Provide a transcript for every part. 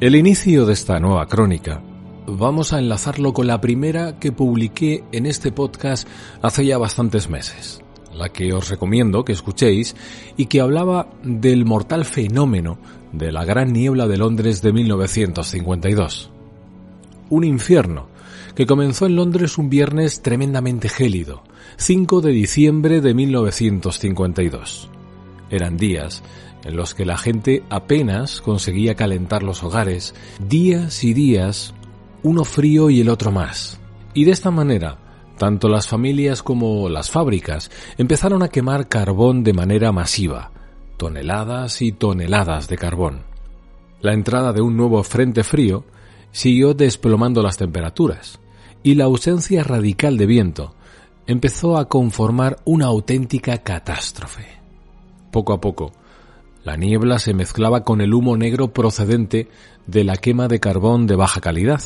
El inicio de esta nueva crónica vamos a enlazarlo con la primera que publiqué en este podcast hace ya bastantes meses, la que os recomiendo que escuchéis y que hablaba del mortal fenómeno de la Gran Niebla de Londres de 1952. Un infierno que comenzó en Londres un viernes tremendamente gélido, 5 de diciembre de 1952. Eran días en los que la gente apenas conseguía calentar los hogares, días y días, uno frío y el otro más. Y de esta manera, tanto las familias como las fábricas empezaron a quemar carbón de manera masiva, toneladas y toneladas de carbón. La entrada de un nuevo frente frío siguió desplomando las temperaturas, y la ausencia radical de viento empezó a conformar una auténtica catástrofe. Poco a poco, la niebla se mezclaba con el humo negro procedente de la quema de carbón de baja calidad.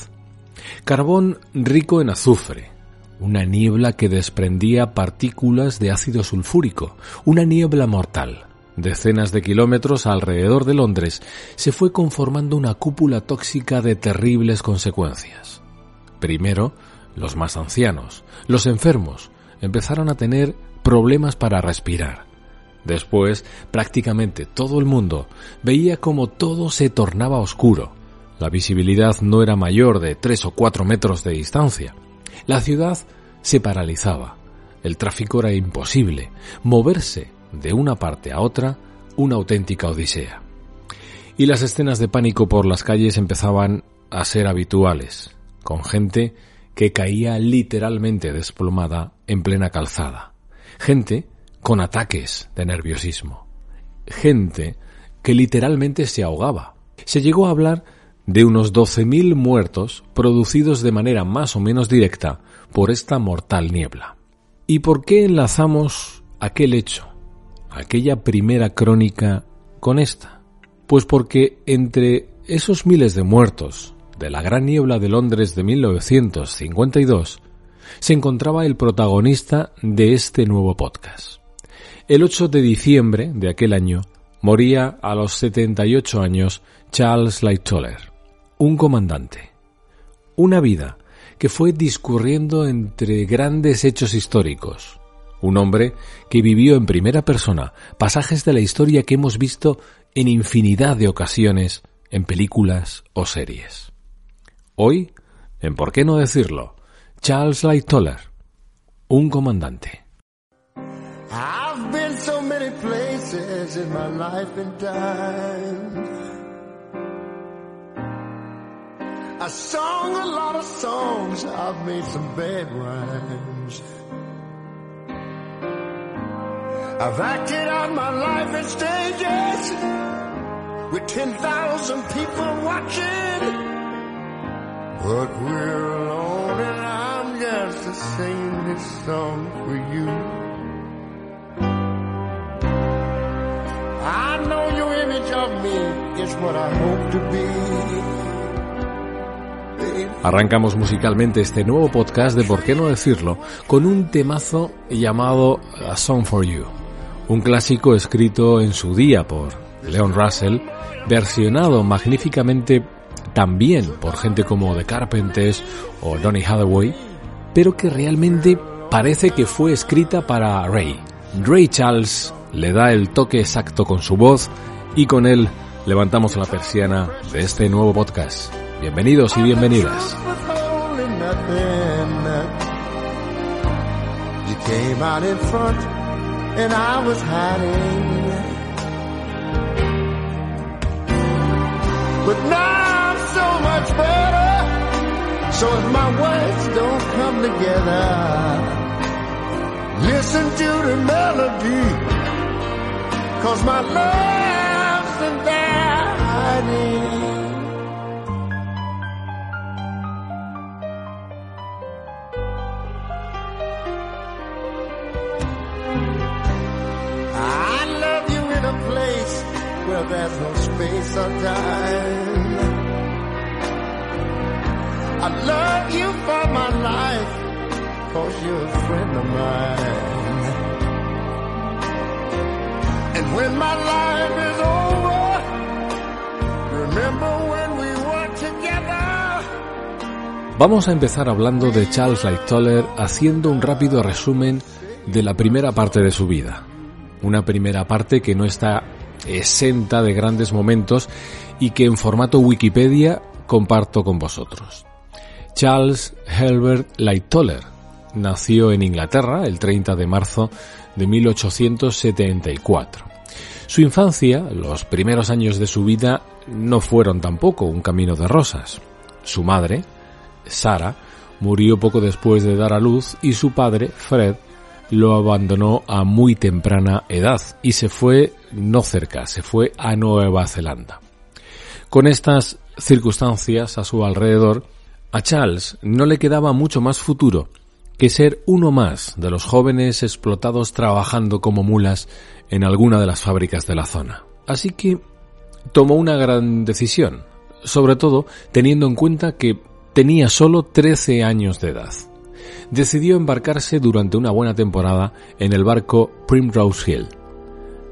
Carbón rico en azufre, una niebla que desprendía partículas de ácido sulfúrico, una niebla mortal. Decenas de kilómetros alrededor de Londres se fue conformando una cúpula tóxica de terribles consecuencias. Primero, los más ancianos, los enfermos, empezaron a tener problemas para respirar. Después, prácticamente todo el mundo veía como todo se tornaba oscuro. La visibilidad no era mayor de tres o cuatro metros de distancia. La ciudad se paralizaba. El tráfico era imposible. Moverse de una parte a otra, una auténtica odisea. Y las escenas de pánico por las calles empezaban a ser habituales, con gente que caía literalmente desplomada en plena calzada. Gente con ataques de nerviosismo. Gente que literalmente se ahogaba. Se llegó a hablar de unos 12.000 muertos producidos de manera más o menos directa por esta mortal niebla. ¿Y por qué enlazamos aquel hecho, aquella primera crónica, con esta? Pues porque entre esos miles de muertos de la gran niebla de Londres de 1952 se encontraba el protagonista de este nuevo podcast. El 8 de diciembre de aquel año moría a los 78 años Charles Lightoller, un comandante. Una vida que fue discurriendo entre grandes hechos históricos. Un hombre que vivió en primera persona pasajes de la historia que hemos visto en infinidad de ocasiones en películas o series. Hoy, en por qué no decirlo, Charles Lightoller, un comandante. I've my life and time. I sung a lot of songs, I've made some bad rhymes. I've acted out my life in stages with 10,000 people watching. But we're alone and I'm just singing this song for you. Arrancamos musicalmente este nuevo podcast de Por qué no decirlo con un temazo llamado A Song for You, un clásico escrito en su día por Leon Russell, versionado magníficamente también por gente como The Carpenters o Donny Hathaway, pero que realmente parece que fue escrita para Ray. Ray Charles le da el toque exacto con su voz y con él levantamos la persiana de este nuevo podcast. Bienvenidos y bienvenidas. But now I'm so much better. So if my words don't come together, listen to the melody. Cause my love's when my life is over, Vamos a empezar hablando de Charles Lightoller haciendo un rápido resumen de la primera parte de su vida. Una primera parte que no está exenta de grandes momentos y que en formato Wikipedia comparto con vosotros. Charles Herbert Lightoller nació en Inglaterra el 30 de marzo de 1874. Su infancia, los primeros años de su vida, no fueron tampoco un camino de rosas. Su madre, Sara, murió poco después de dar a luz y su padre, Fred, lo abandonó a muy temprana edad y se fue no cerca, se fue a Nueva Zelanda. Con estas circunstancias a su alrededor, a Charles no le quedaba mucho más futuro que ser uno más de los jóvenes explotados trabajando como mulas en alguna de las fábricas de la zona. Así que tomó una gran decisión, sobre todo teniendo en cuenta que tenía solo 13 años de edad decidió embarcarse durante una buena temporada en el barco Primrose Hill.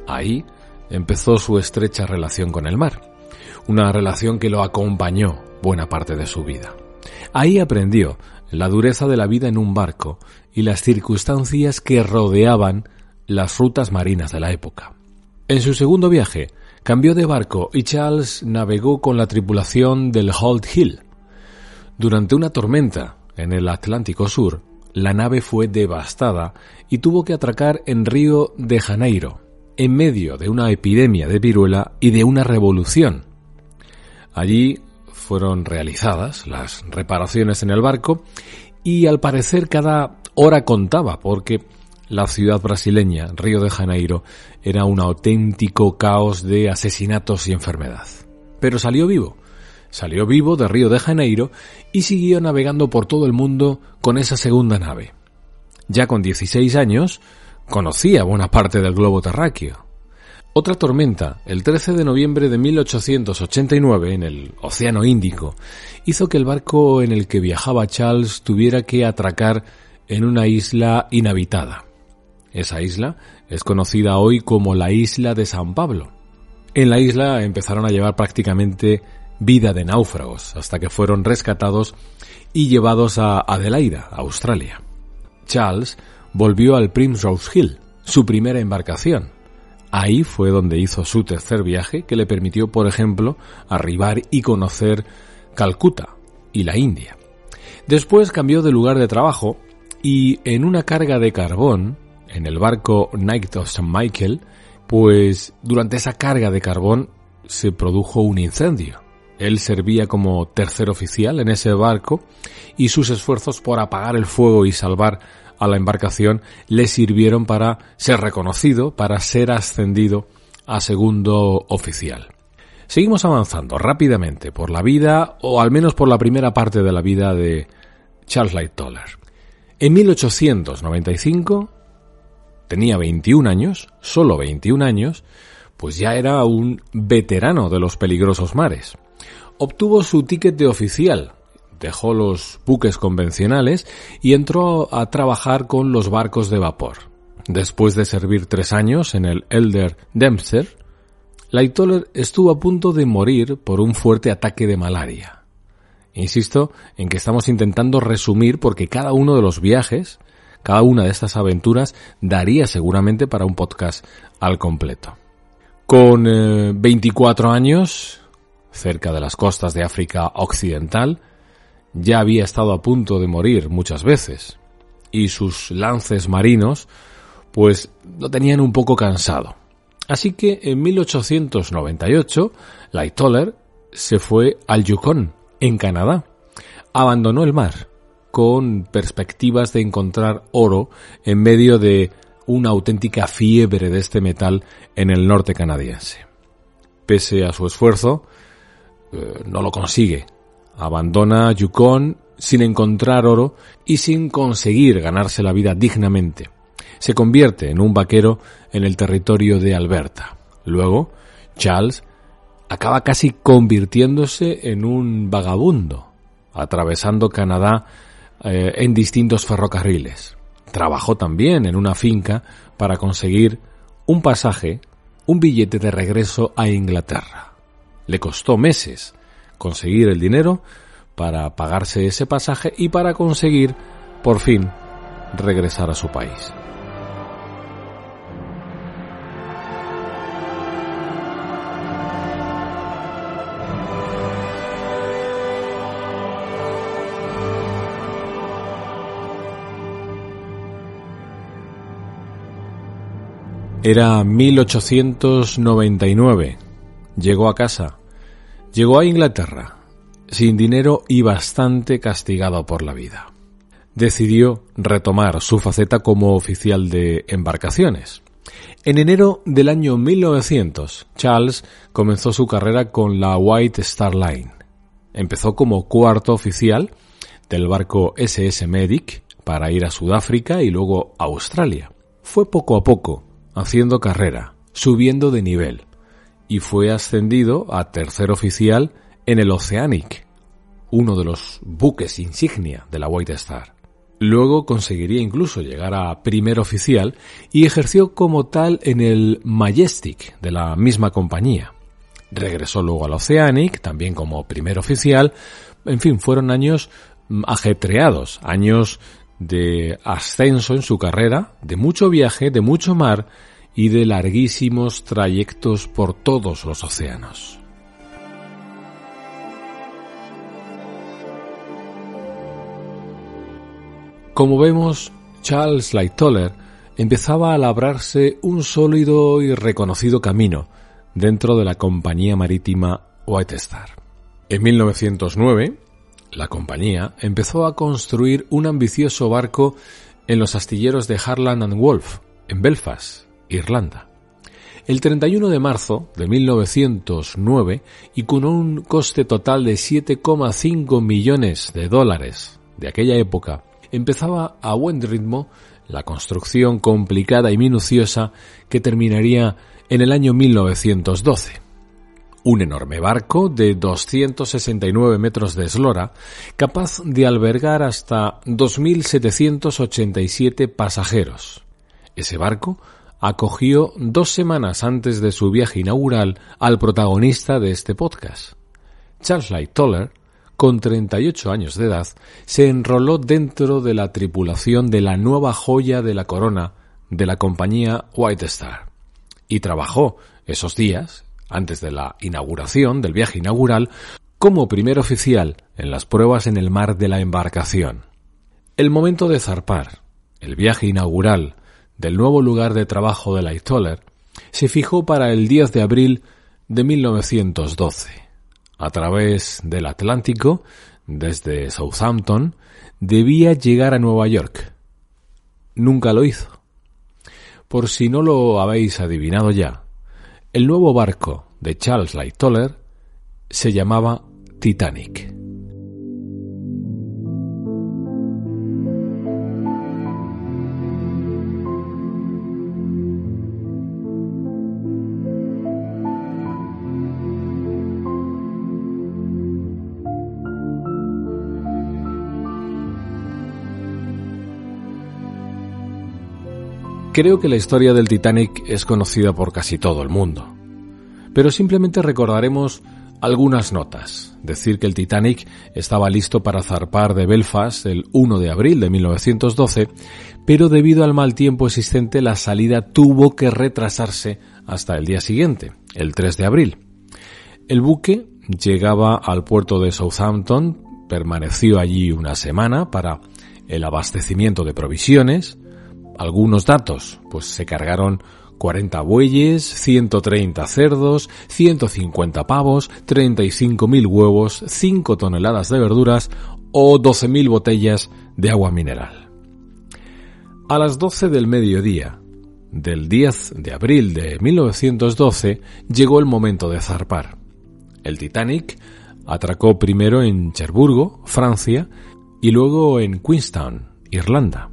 Ahí empezó su estrecha relación con el mar, una relación que lo acompañó buena parte de su vida. Ahí aprendió la dureza de la vida en un barco y las circunstancias que rodeaban las rutas marinas de la época. En su segundo viaje, cambió de barco y Charles navegó con la tripulación del Holt Hill. Durante una tormenta en el Atlántico Sur, la nave fue devastada y tuvo que atracar en Río de Janeiro, en medio de una epidemia de viruela y de una revolución. Allí fueron realizadas las reparaciones en el barco y al parecer cada hora contaba porque la ciudad brasileña, Río de Janeiro, era un auténtico caos de asesinatos y enfermedad. Pero salió vivo Salió vivo de Río de Janeiro y siguió navegando por todo el mundo con esa segunda nave. Ya con 16 años, conocía buena parte del globo terráqueo. Otra tormenta, el 13 de noviembre de 1889 en el Océano Índico, hizo que el barco en el que viajaba Charles tuviera que atracar en una isla inhabitada. Esa isla es conocida hoy como la isla de San Pablo. En la isla empezaron a llevar prácticamente vida de náufragos hasta que fueron rescatados y llevados a Adelaida, Australia. Charles volvió al Primrose Hill, su primera embarcación. Ahí fue donde hizo su tercer viaje que le permitió, por ejemplo, arribar y conocer Calcuta y la India. Después cambió de lugar de trabajo y en una carga de carbón, en el barco Knight of St. Michael, pues durante esa carga de carbón se produjo un incendio. Él servía como tercer oficial en ese barco y sus esfuerzos por apagar el fuego y salvar a la embarcación le sirvieron para ser reconocido, para ser ascendido a segundo oficial. Seguimos avanzando rápidamente por la vida, o al menos por la primera parte de la vida de Charles Lightoller. En 1895 tenía 21 años, solo 21 años, pues ya era un veterano de los peligrosos mares obtuvo su ticket de oficial, dejó los buques convencionales y entró a trabajar con los barcos de vapor. Después de servir tres años en el Elder Dempster, Lightoller estuvo a punto de morir por un fuerte ataque de malaria. Insisto en que estamos intentando resumir porque cada uno de los viajes, cada una de estas aventuras daría seguramente para un podcast al completo. Con 24 eh, años, cerca de las costas de África Occidental, ya había estado a punto de morir muchas veces y sus lances marinos pues lo tenían un poco cansado. Así que en 1898 Lightoller se fue al Yukon, en Canadá. Abandonó el mar con perspectivas de encontrar oro en medio de una auténtica fiebre de este metal en el norte canadiense. Pese a su esfuerzo, eh, no lo consigue. Abandona Yukon sin encontrar oro y sin conseguir ganarse la vida dignamente. Se convierte en un vaquero en el territorio de Alberta. Luego, Charles acaba casi convirtiéndose en un vagabundo, atravesando Canadá eh, en distintos ferrocarriles. Trabajó también en una finca para conseguir un pasaje, un billete de regreso a Inglaterra. Le costó meses conseguir el dinero para pagarse ese pasaje y para conseguir, por fin, regresar a su país. Era 1899. Llegó a casa. Llegó a Inglaterra, sin dinero y bastante castigado por la vida. Decidió retomar su faceta como oficial de embarcaciones. En enero del año 1900, Charles comenzó su carrera con la White Star Line. Empezó como cuarto oficial del barco SS Medic para ir a Sudáfrica y luego a Australia. Fue poco a poco haciendo carrera, subiendo de nivel, y fue ascendido a tercer oficial en el Oceanic, uno de los buques insignia de la White Star. Luego conseguiría incluso llegar a primer oficial y ejerció como tal en el Majestic de la misma compañía. Regresó luego al Oceanic, también como primer oficial. En fin, fueron años mm, ajetreados, años de ascenso en su carrera, de mucho viaje, de mucho mar y de larguísimos trayectos por todos los océanos. Como vemos, Charles Lightoller empezaba a labrarse un sólido y reconocido camino dentro de la compañía marítima White Star. En 1909, la compañía empezó a construir un ambicioso barco en los astilleros de Harland and Wolff, en Belfast, Irlanda. El 31 de marzo de 1909 y con un coste total de 7,5 millones de dólares de aquella época, empezaba a buen ritmo la construcción complicada y minuciosa que terminaría en el año 1912 un enorme barco de 269 metros de eslora, capaz de albergar hasta 2.787 pasajeros. Ese barco acogió dos semanas antes de su viaje inaugural al protagonista de este podcast. Charles Light Toller, con 38 años de edad, se enroló dentro de la tripulación de la nueva joya de la corona de la compañía White Star y trabajó esos días antes de la inauguración, del viaje inaugural, como primer oficial en las pruebas en el mar de la embarcación. El momento de zarpar, el viaje inaugural del nuevo lugar de trabajo de Lightoller, se fijó para el 10 de abril de 1912. A través del Atlántico, desde Southampton, debía llegar a Nueva York. Nunca lo hizo. Por si no lo habéis adivinado ya, el nuevo barco de Charles Lightoller se llamaba Titanic. Creo que la historia del Titanic es conocida por casi todo el mundo, pero simplemente recordaremos algunas notas. Decir que el Titanic estaba listo para zarpar de Belfast el 1 de abril de 1912, pero debido al mal tiempo existente la salida tuvo que retrasarse hasta el día siguiente, el 3 de abril. El buque llegaba al puerto de Southampton, permaneció allí una semana para el abastecimiento de provisiones. Algunos datos, pues se cargaron 40 bueyes, 130 cerdos, 150 pavos, 35.000 huevos, 5 toneladas de verduras o 12.000 botellas de agua mineral. A las 12 del mediodía del 10 de abril de 1912 llegó el momento de zarpar. El Titanic atracó primero en Cherburgo, Francia, y luego en Queenstown, Irlanda.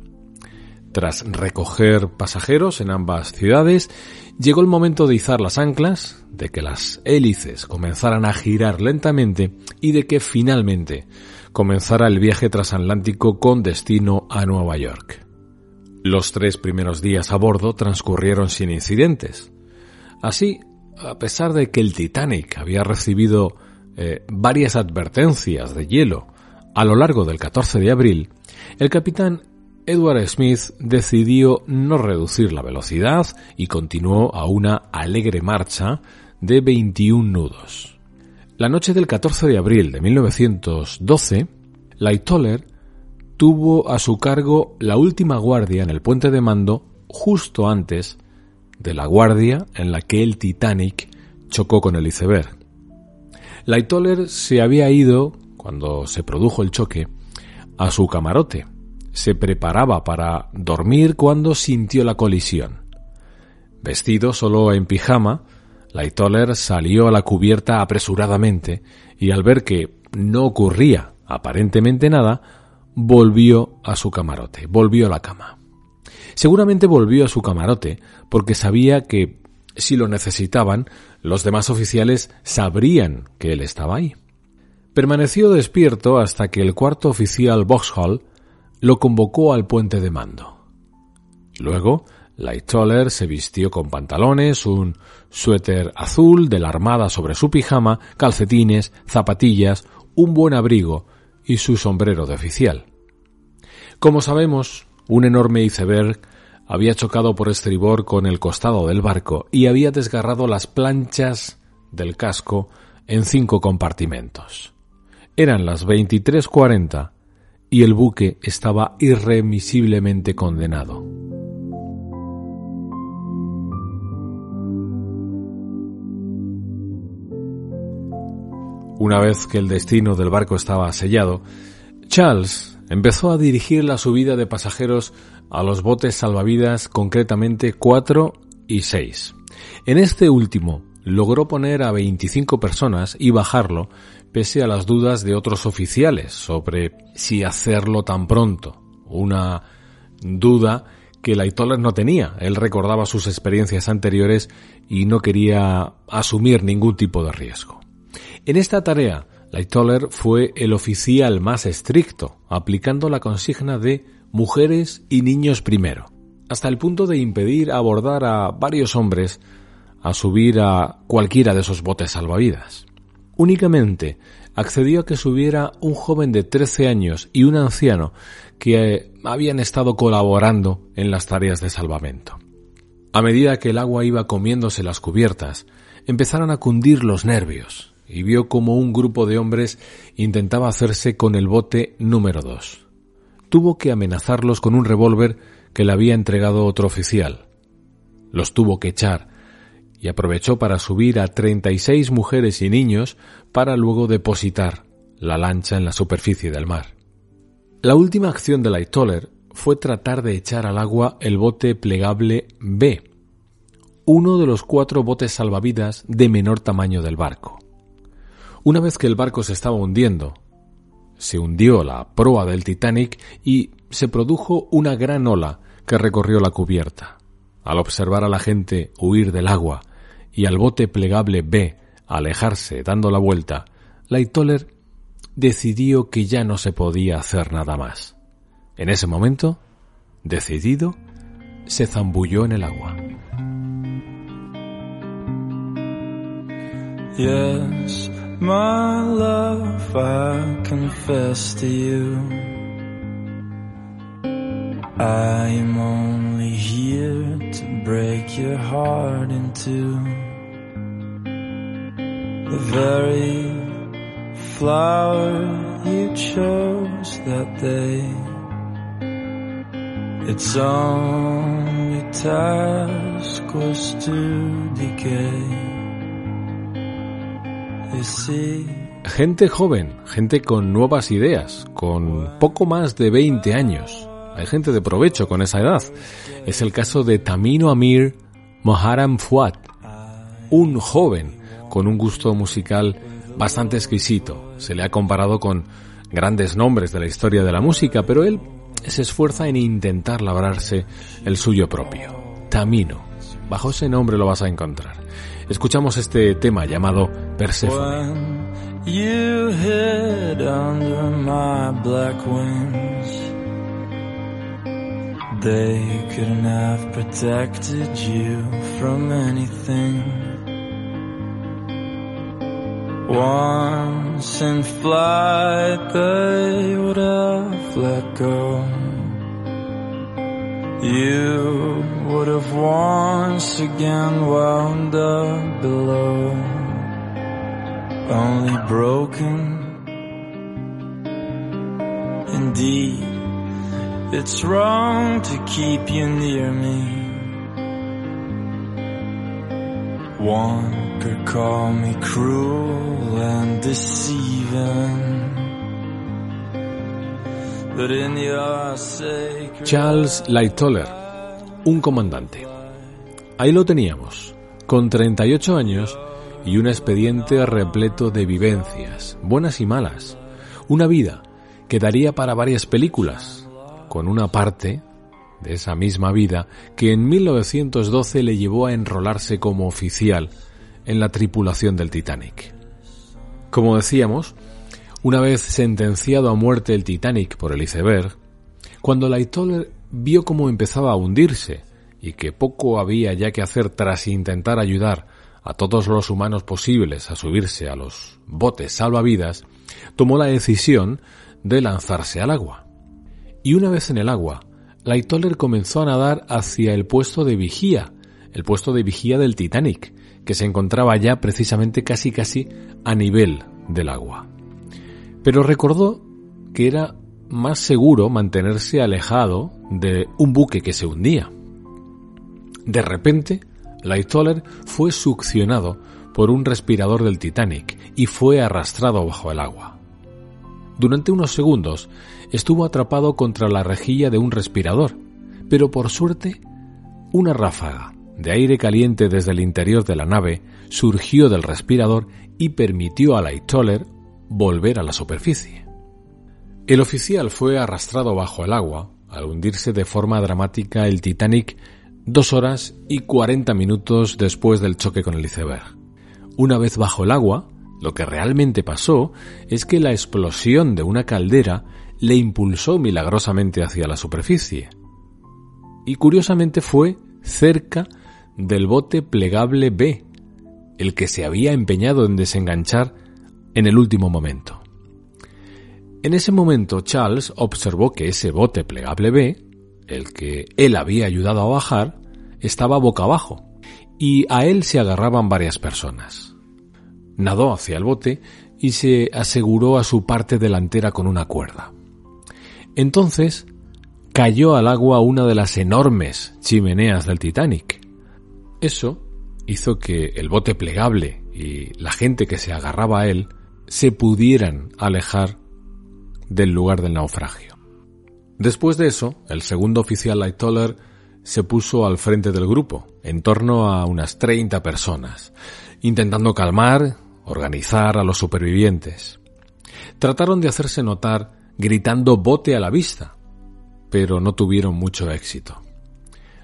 Tras recoger pasajeros en ambas ciudades, llegó el momento de izar las anclas, de que las hélices comenzaran a girar lentamente y de que finalmente comenzara el viaje transatlántico con destino a Nueva York. Los tres primeros días a bordo transcurrieron sin incidentes. Así, a pesar de que el Titanic había recibido eh, varias advertencias de hielo a lo largo del 14 de abril, el capitán Edward Smith decidió no reducir la velocidad y continuó a una alegre marcha de 21 nudos. La noche del 14 de abril de 1912, Lightoller tuvo a su cargo la última guardia en el puente de mando justo antes de la guardia en la que el Titanic chocó con el iceberg. Lightoller se había ido, cuando se produjo el choque, a su camarote, se preparaba para dormir cuando sintió la colisión. Vestido solo en pijama, Lightoller salió a la cubierta apresuradamente y al ver que no ocurría aparentemente nada, volvió a su camarote, volvió a la cama. Seguramente volvió a su camarote porque sabía que si lo necesitaban, los demás oficiales sabrían que él estaba ahí. Permaneció despierto hasta que el cuarto oficial Vauxhall lo convocó al puente de mando. Luego, Lightoller se vistió con pantalones, un suéter azul de la armada sobre su pijama, calcetines, zapatillas, un buen abrigo y su sombrero de oficial. Como sabemos, un enorme iceberg había chocado por estribor con el costado del barco y había desgarrado las planchas del casco en cinco compartimentos. Eran las 23.40 y el buque estaba irremisiblemente condenado. Una vez que el destino del barco estaba sellado, Charles empezó a dirigir la subida de pasajeros a los botes salvavidas, concretamente 4 y 6. En este último logró poner a 25 personas y bajarlo pese a las dudas de otros oficiales sobre si hacerlo tan pronto. Una duda que Laitoller no tenía. Él recordaba sus experiencias anteriores y no quería asumir ningún tipo de riesgo. En esta tarea, Laitoller fue el oficial más estricto, aplicando la consigna de mujeres y niños primero, hasta el punto de impedir abordar a varios hombres a subir a cualquiera de esos botes salvavidas. Únicamente accedió a que subiera un joven de 13 años y un anciano que eh, habían estado colaborando en las tareas de salvamento. A medida que el agua iba comiéndose las cubiertas, empezaron a cundir los nervios y vio como un grupo de hombres intentaba hacerse con el bote número 2. Tuvo que amenazarlos con un revólver que le había entregado otro oficial. Los tuvo que echar y aprovechó para subir a 36 mujeres y niños para luego depositar la lancha en la superficie del mar. La última acción de Lightoller fue tratar de echar al agua el bote plegable B, uno de los cuatro botes salvavidas de menor tamaño del barco. Una vez que el barco se estaba hundiendo, se hundió la proa del Titanic y se produjo una gran ola que recorrió la cubierta. Al observar a la gente huir del agua y al bote plegable B alejarse dando la vuelta, Lightoller decidió que ya no se podía hacer nada más. En ese momento, decidido, se zambulló en el agua. Break your heart into the very flower you chose that day. Gente joven, gente con nuevas ideas, con poco más de 20 años. Hay gente de provecho con esa edad. Es el caso de Tamino Amir Moharam Fuad, un joven con un gusto musical bastante exquisito. Se le ha comparado con grandes nombres de la historia de la música, pero él se esfuerza en intentar labrarse el suyo propio. Tamino. Bajo ese nombre lo vas a encontrar. Escuchamos este tema llamado Persephone. They couldn't have protected you from anything. Once in flight, they would have let go. You would have once again wound up below, only broken. Indeed, it's wrong to keep you near me. One could call me cruel and deceiving. But in your sacred Charles Lightoller, un comandante. Ahí lo teníamos, con 38 años y un expediente repleto de vivencias, buenas y malas. Una vida que daría para varias películas, con una parte de esa misma vida que en 1912 le llevó a enrolarse como oficial en la tripulación del Titanic. Como decíamos, una vez sentenciado a muerte el Titanic por el iceberg, cuando Lightoller vio cómo empezaba a hundirse y que poco había ya que hacer tras intentar ayudar a todos los humanos posibles a subirse a los botes salvavidas, tomó la decisión de lanzarse al agua. Y una vez en el agua, Lightoller comenzó a nadar hacia el puesto de vigía, el puesto de vigía del Titanic, que se encontraba ya precisamente casi casi a nivel del agua. Pero recordó que era más seguro mantenerse alejado de un buque que se hundía. De repente, Lightoller fue succionado por un respirador del Titanic y fue arrastrado bajo el agua. Durante unos segundos estuvo atrapado contra la rejilla de un respirador, pero por suerte una ráfaga de aire caliente desde el interior de la nave surgió del respirador y permitió a Lightoller volver a la superficie. El oficial fue arrastrado bajo el agua al hundirse de forma dramática el Titanic dos horas y cuarenta minutos después del choque con el iceberg. Una vez bajo el agua, lo que realmente pasó es que la explosión de una caldera le impulsó milagrosamente hacia la superficie. Y curiosamente fue cerca del bote plegable B, el que se había empeñado en desenganchar en el último momento. En ese momento Charles observó que ese bote plegable B, el que él había ayudado a bajar, estaba boca abajo, y a él se agarraban varias personas. Nadó hacia el bote y se aseguró a su parte delantera con una cuerda. Entonces cayó al agua una de las enormes chimeneas del Titanic. Eso hizo que el bote plegable y la gente que se agarraba a él se pudieran alejar del lugar del naufragio. Después de eso, el segundo oficial Lightoller se puso al frente del grupo, en torno a unas 30 personas, intentando calmar, organizar a los supervivientes. Trataron de hacerse notar gritando bote a la vista, pero no tuvieron mucho éxito.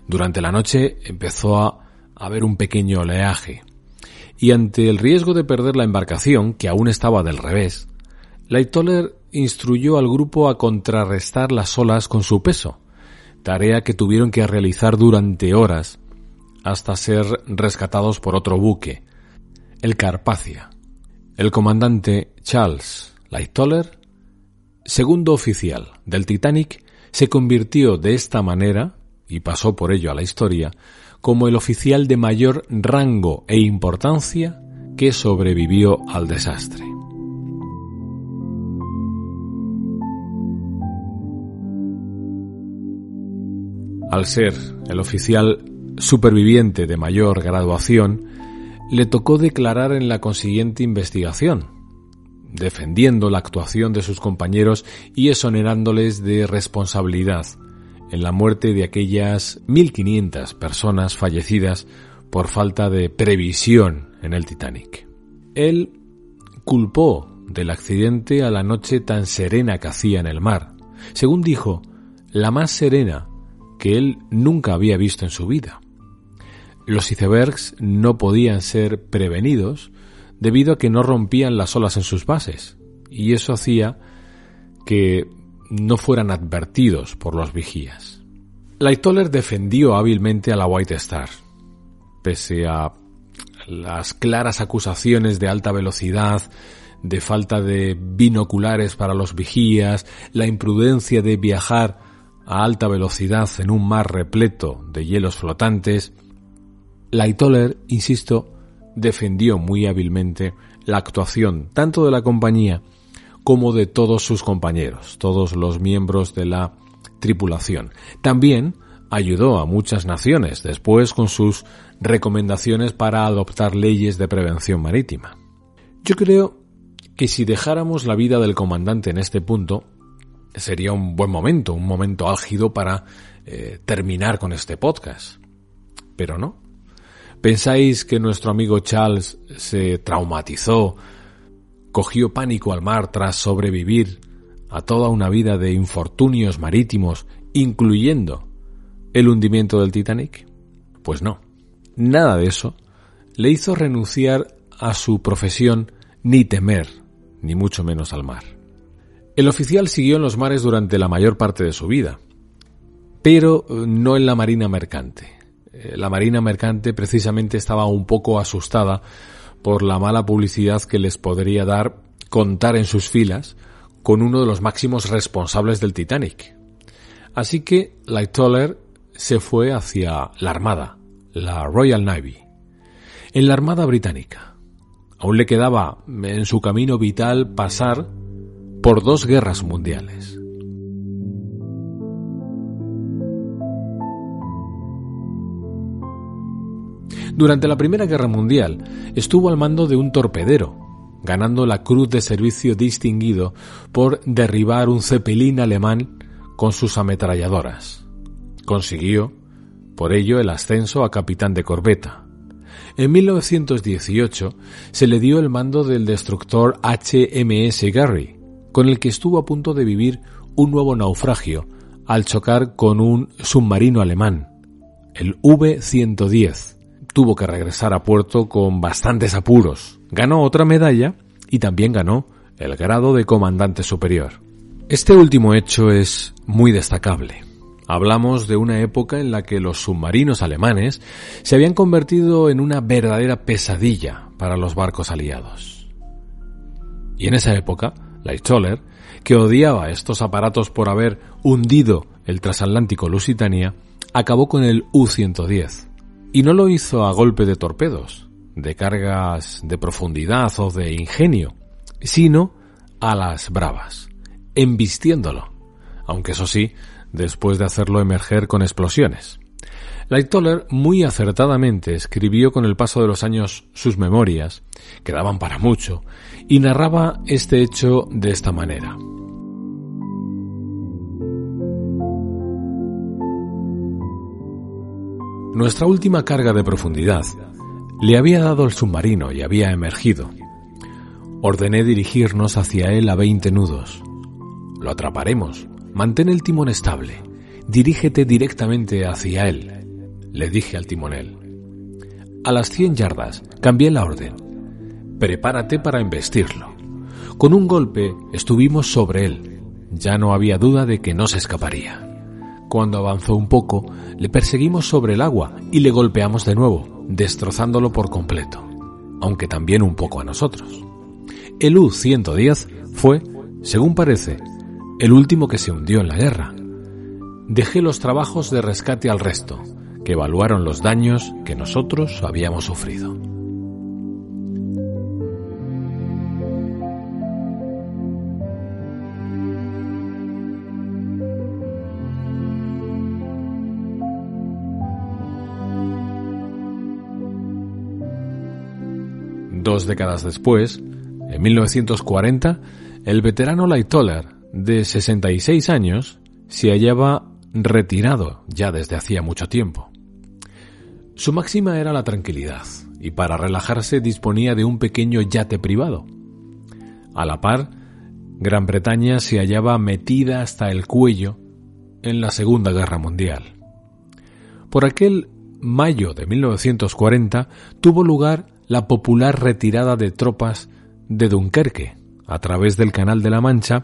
Durante la noche empezó a haber un pequeño oleaje, y ante el riesgo de perder la embarcación, que aún estaba del revés, Lightoller instruyó al grupo a contrarrestar las olas con su peso, tarea que tuvieron que realizar durante horas hasta ser rescatados por otro buque, el Carpacia. el comandante Charles Lightoller, segundo oficial del Titanic, se convirtió de esta manera, y pasó por ello a la historia, como el oficial de mayor rango e importancia que sobrevivió al desastre. Al ser el oficial superviviente de mayor graduación, le tocó declarar en la consiguiente investigación, defendiendo la actuación de sus compañeros y exonerándoles de responsabilidad en la muerte de aquellas 1.500 personas fallecidas por falta de previsión en el Titanic. Él culpó del accidente a la noche tan serena que hacía en el mar, según dijo, la más serena que él nunca había visto en su vida. Los icebergs no podían ser prevenidos debido a que no rompían las olas en sus bases, y eso hacía que no fueran advertidos por los vigías. Lightoller defendió hábilmente a la White Star, pese a las claras acusaciones de alta velocidad, de falta de binoculares para los vigías, la imprudencia de viajar a alta velocidad en un mar repleto de hielos flotantes, Lightoller, insisto, defendió muy hábilmente la actuación tanto de la compañía como de todos sus compañeros, todos los miembros de la tripulación. También ayudó a muchas naciones después con sus recomendaciones para adoptar leyes de prevención marítima. Yo creo que si dejáramos la vida del comandante en este punto, sería un buen momento, un momento álgido para eh, terminar con este podcast. Pero no. ¿Pensáis que nuestro amigo Charles se traumatizó, cogió pánico al mar tras sobrevivir a toda una vida de infortunios marítimos, incluyendo el hundimiento del Titanic? Pues no. Nada de eso le hizo renunciar a su profesión ni temer, ni mucho menos al mar. El oficial siguió en los mares durante la mayor parte de su vida, pero no en la marina mercante. Eh, la marina mercante precisamente estaba un poco asustada por la mala publicidad que les podría dar contar en sus filas con uno de los máximos responsables del Titanic. Así que Lightoller se fue hacia la Armada, la Royal Navy. En la Armada Británica. Aún le quedaba en su camino vital pasar por dos guerras mundiales. Durante la Primera Guerra Mundial estuvo al mando de un torpedero, ganando la Cruz de Servicio Distinguido por derribar un cepelín alemán con sus ametralladoras. Consiguió, por ello, el ascenso a capitán de corbeta. En 1918 se le dio el mando del destructor HMS Gary, con el que estuvo a punto de vivir un nuevo naufragio al chocar con un submarino alemán, el V-110. Tuvo que regresar a puerto con bastantes apuros. Ganó otra medalla y también ganó el grado de comandante superior. Este último hecho es muy destacable. Hablamos de una época en la que los submarinos alemanes se habían convertido en una verdadera pesadilla para los barcos aliados. Y en esa época, Lightoller, que odiaba estos aparatos por haber hundido el transatlántico Lusitania, acabó con el U-110. Y no lo hizo a golpe de torpedos, de cargas de profundidad o de ingenio, sino a las bravas, embistiéndolo, aunque eso sí, después de hacerlo emerger con explosiones. Lightoller muy acertadamente escribió con el paso de los años sus memorias, que daban para mucho, y narraba este hecho de esta manera. Nuestra última carga de profundidad le había dado el submarino y había emergido. Ordené dirigirnos hacia él a 20 nudos. Lo atraparemos. Mantén el timón estable. Dirígete directamente hacia él, le dije al timonel. A las 100 yardas cambié la orden prepárate para embestirlo. Con un golpe estuvimos sobre él. Ya no había duda de que no se escaparía. Cuando avanzó un poco, le perseguimos sobre el agua y le golpeamos de nuevo, destrozándolo por completo, aunque también un poco a nosotros. El U-110 fue, según parece, el último que se hundió en la guerra. Dejé los trabajos de rescate al resto, que evaluaron los daños que nosotros habíamos sufrido. Dos décadas después, en 1940, el veterano Lightoller, de 66 años, se hallaba retirado ya desde hacía mucho tiempo. Su máxima era la tranquilidad, y para relajarse disponía de un pequeño yate privado. A la par, Gran Bretaña se hallaba metida hasta el cuello en la Segunda Guerra Mundial. Por aquel mayo de 1940 tuvo lugar la popular retirada de tropas de Dunkerque a través del Canal de la Mancha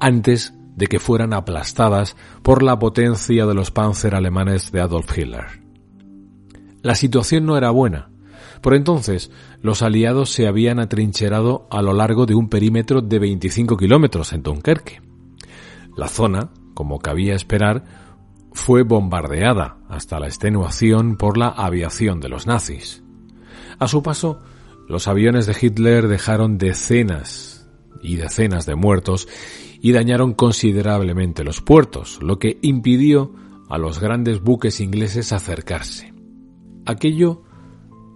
antes de que fueran aplastadas por la potencia de los panzer alemanes de Adolf Hitler. La situación no era buena. Por entonces, los aliados se habían atrincherado a lo largo de un perímetro de 25 kilómetros en Dunkerque. La zona, como cabía esperar, fue bombardeada hasta la extenuación por la aviación de los nazis. A su paso, los aviones de Hitler dejaron decenas y decenas de muertos y dañaron considerablemente los puertos, lo que impidió a los grandes buques ingleses acercarse. Aquello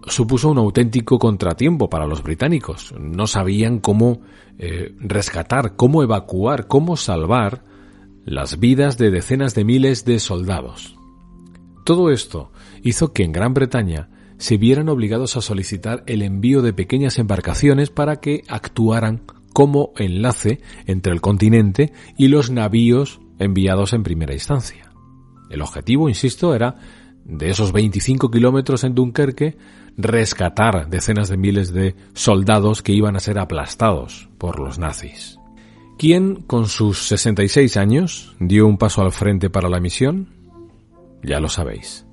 supuso un auténtico contratiempo para los británicos. No sabían cómo eh, rescatar, cómo evacuar, cómo salvar las vidas de decenas de miles de soldados. Todo esto hizo que en Gran Bretaña se vieran obligados a solicitar el envío de pequeñas embarcaciones para que actuaran como enlace entre el continente y los navíos enviados en primera instancia. El objetivo, insisto, era de esos 25 kilómetros en Dunkerque rescatar decenas de miles de soldados que iban a ser aplastados por los nazis. ¿Quién, con sus 66 años, dio un paso al frente para la misión? Ya lo sabéis.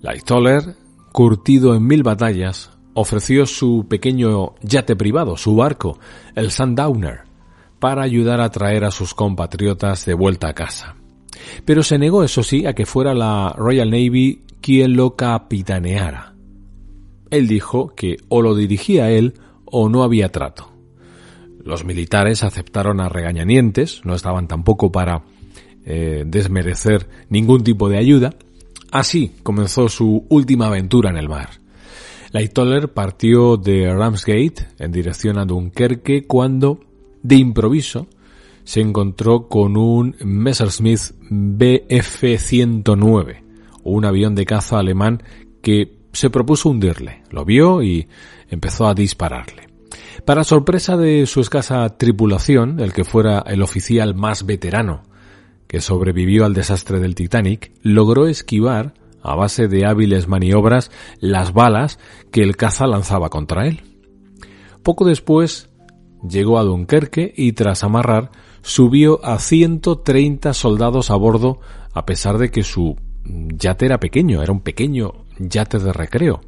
Lightoller, curtido en mil batallas, ofreció su pequeño yate privado, su barco, el Sundowner, para ayudar a traer a sus compatriotas de vuelta a casa. Pero se negó, eso sí, a que fuera la Royal Navy quien lo capitaneara. Él dijo que o lo dirigía él o no había trato. Los militares aceptaron a regañanientes, no estaban tampoco para eh, desmerecer ningún tipo de ayuda. Así comenzó su última aventura en el mar. Lightoller partió de Ramsgate en dirección a Dunkerque cuando, de improviso, se encontró con un Messerschmitt Bf-109, un avión de caza alemán que se propuso hundirle. Lo vio y empezó a dispararle. Para sorpresa de su escasa tripulación, el que fuera el oficial más veterano que sobrevivió al desastre del Titanic, logró esquivar a base de hábiles maniobras, las balas que el caza lanzaba contra él. Poco después llegó a Dunkerque y tras amarrar subió a 130 soldados a bordo a pesar de que su yate era pequeño, era un pequeño yate de recreo.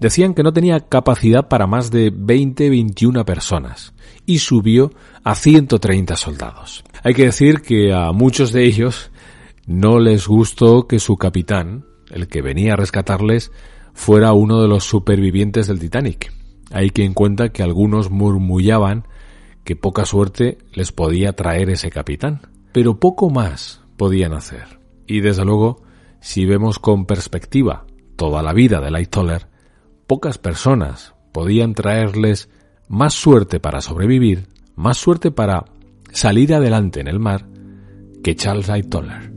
Decían que no tenía capacidad para más de 20-21 personas y subió a 130 soldados. Hay que decir que a muchos de ellos no les gustó que su capitán, el que venía a rescatarles, fuera uno de los supervivientes del Titanic. Hay quien cuenta que algunos murmullaban que poca suerte les podía traer ese capitán, pero poco más podían hacer. Y desde luego, si vemos con perspectiva toda la vida de Lightoller, pocas personas podían traerles más suerte para sobrevivir, más suerte para salir adelante en el mar que Charles Lightoller.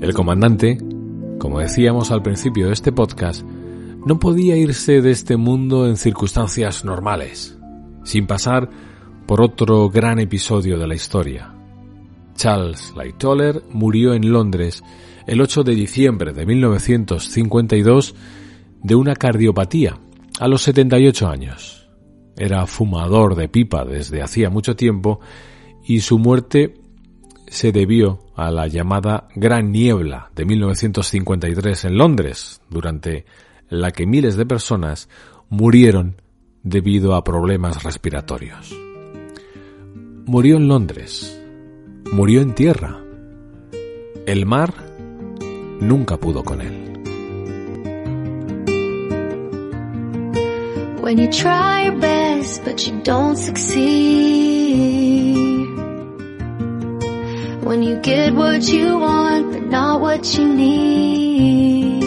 El comandante, como decíamos al principio de este podcast, no podía irse de este mundo en circunstancias normales, sin pasar por otro gran episodio de la historia. Charles Lightoller murió en Londres el 8 de diciembre de 1952 de una cardiopatía a los 78 años. Era fumador de pipa desde hacía mucho tiempo y su muerte se debió a la llamada Gran Niebla de 1953 en Londres, durante la que miles de personas murieron debido a problemas respiratorios. Murió en Londres, murió en tierra. El mar nunca pudo con él. When you try your best but you don't succeed When you get what you want but not what you need.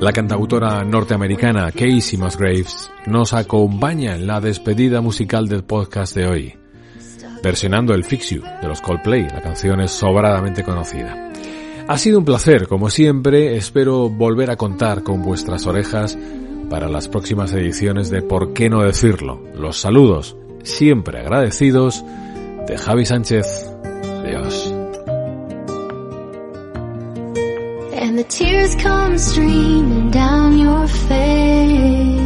La cantautora norteamericana Casey Musgraves nos acompaña en la despedida musical del podcast de hoy, versionando el Fix You de los Coldplay. La canción es sobradamente conocida. Ha sido un placer, como siempre, espero volver a contar con vuestras orejas para las próximas ediciones de Por qué no decirlo. Los saludos, siempre agradecidos, de Javi Sánchez. Adiós. And the tears come streaming down your face